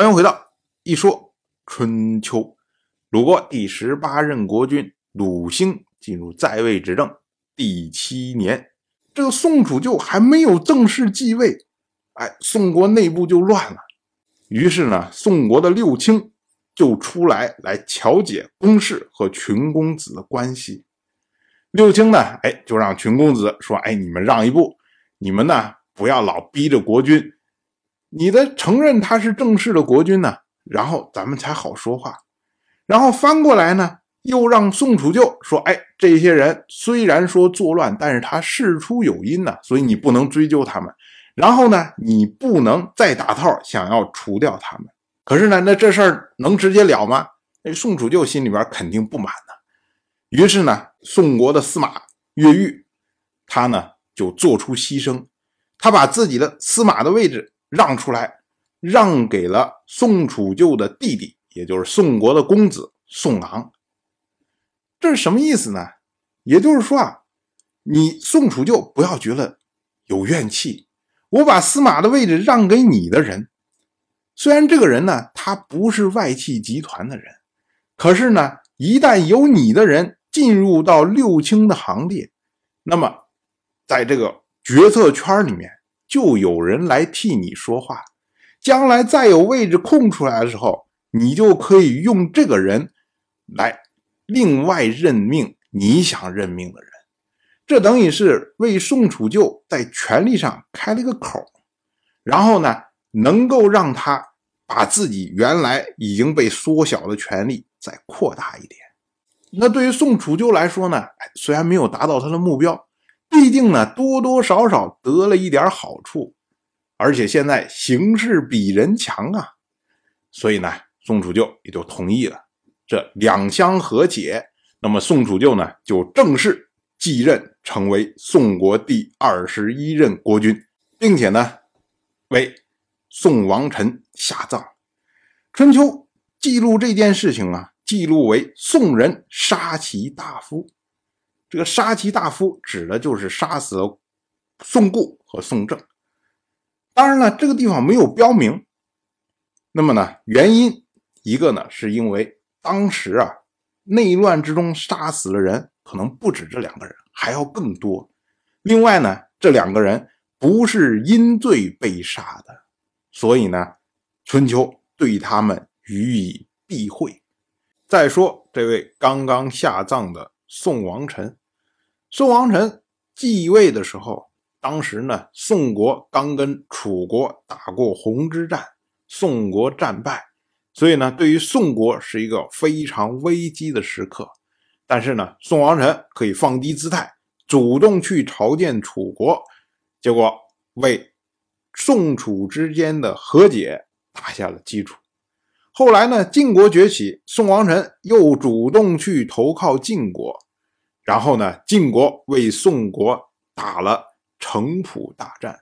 欢迎回到一说春秋。鲁国第十八任国君鲁兴进入在位执政第七年，这个宋楚就还没有正式继位，哎，宋国内部就乱了。于是呢，宋国的六卿就出来来调解公室和群公子的关系。六卿呢，哎，就让群公子说：“哎，你们让一步，你们呢不要老逼着国君。”你的承认他是正式的国君呢，然后咱们才好说话。然后翻过来呢，又让宋楚就说：“哎，这些人虽然说作乱，但是他事出有因呢，所以你不能追究他们。然后呢，你不能再打套，想要除掉他们。可是呢，那这事儿能直接了吗？哎，宋楚就心里边肯定不满呢。于是呢，宋国的司马越狱，他呢就做出牺牲，他把自己的司马的位置。让出来，让给了宋楚就的弟弟，也就是宋国的公子宋昂。这是什么意思呢？也就是说啊，你宋楚就不要觉得有怨气。我把司马的位置让给你的人，虽然这个人呢，他不是外戚集团的人，可是呢，一旦有你的人进入到六卿的行列，那么在这个决策圈里面。就有人来替你说话，将来再有位置空出来的时候，你就可以用这个人来另外任命你想任命的人。这等于是为宋楚就在权力上开了一个口，然后呢，能够让他把自己原来已经被缩小的权力再扩大一点。那对于宋楚就来说呢，虽然没有达到他的目标。毕竟呢，多多少少得了一点好处，而且现在形势比人强啊，所以呢，宋楚就也就同意了。这两相和解，那么宋楚就呢就正式继任，成为宋国第二十一任国君，并且呢为宋王臣下葬。春秋记录这件事情啊，记录为宋人杀其大夫。这个杀其大夫指的就是杀死了宋固和宋正。当然了，这个地方没有标明。那么呢，原因一个呢，是因为当时啊内乱之中杀死了人，可能不止这两个人，还要更多。另外呢，这两个人不是因罪被杀的，所以呢，春秋对他们予以避讳。再说这位刚刚下葬的宋王臣。宋王臣继位的时候，当时呢，宋国刚跟楚国打过红之战，宋国战败，所以呢，对于宋国是一个非常危机的时刻。但是呢，宋王臣可以放低姿态，主动去朝见楚国，结果为宋楚之间的和解打下了基础。后来呢，晋国崛起，宋王臣又主动去投靠晋国。然后呢，晋国为宋国打了城濮大战。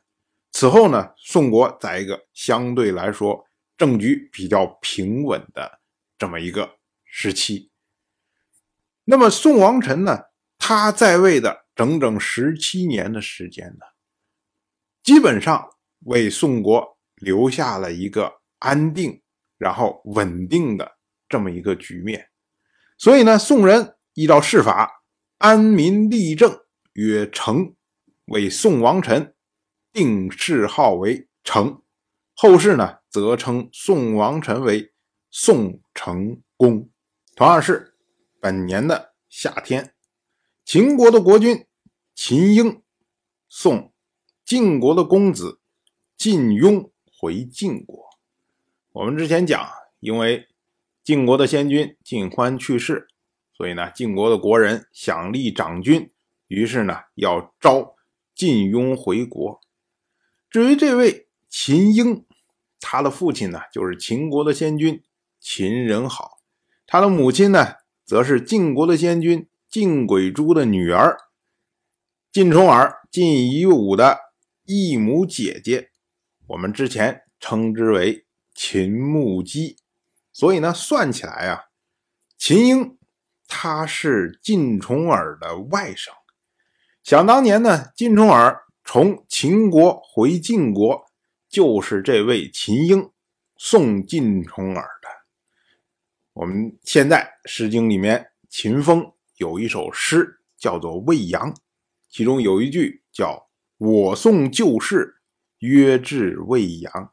此后呢，宋国在一个相对来说政局比较平稳的这么一个时期。那么宋王臣呢，他在位的整整十七年的时间呢，基本上为宋国留下了一个安定然后稳定的这么一个局面。所以呢，宋人依照世法。安民立政曰成，为宋王臣，定谥号为成。后世呢，则称宋王臣为宋成公。同样是本年的夏天，秦国的国君秦婴送晋国的公子晋雍回晋国。我们之前讲，因为晋国的先君晋欢去世。所以呢，晋国的国人想立长君，于是呢要招晋雍回国。至于这位秦婴，他的父亲呢就是秦国的先君秦仁好，他的母亲呢则是晋国的先君晋轨珠的女儿晋重耳、晋夷吾的异母姐姐。我们之前称之为秦穆姬。所以呢，算起来啊，秦婴。他是晋重耳的外甥。想当年呢，晋重耳从秦国回晋国，就是这位秦婴送晋重耳的。我们现在《诗经》里面，秦风有一首诗叫做《未央》，其中有一句叫“我送旧事，约至未央”，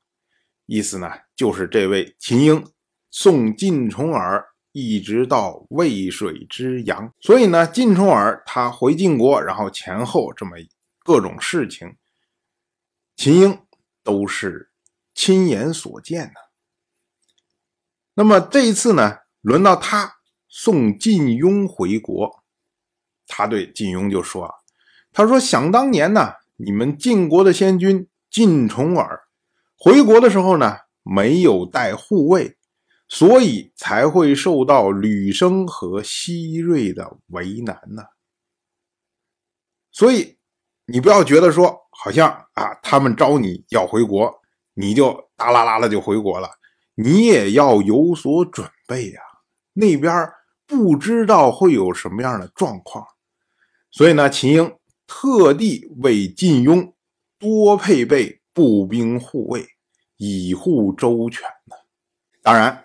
意思呢就是这位秦婴送晋重耳一直到渭水之阳。所以呢，晋重耳他回晋国，然后前后这么各种事情。秦英都是亲眼所见的。那么这一次呢，轮到他送晋庸回国，他对晋庸就说：“，他说想当年呢，你们晋国的先君晋重耳回国的时候呢，没有带护卫，所以才会受到吕生和西瑞的为难呢。所以你不要觉得说。”好像啊，他们招你要回国，你就哒啦啦的就回国了。你也要有所准备呀，那边不知道会有什么样的状况。所以呢，秦英特地为晋庸多配备步兵护卫，以护周全呢。当然，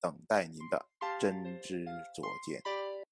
等待您的真知灼见。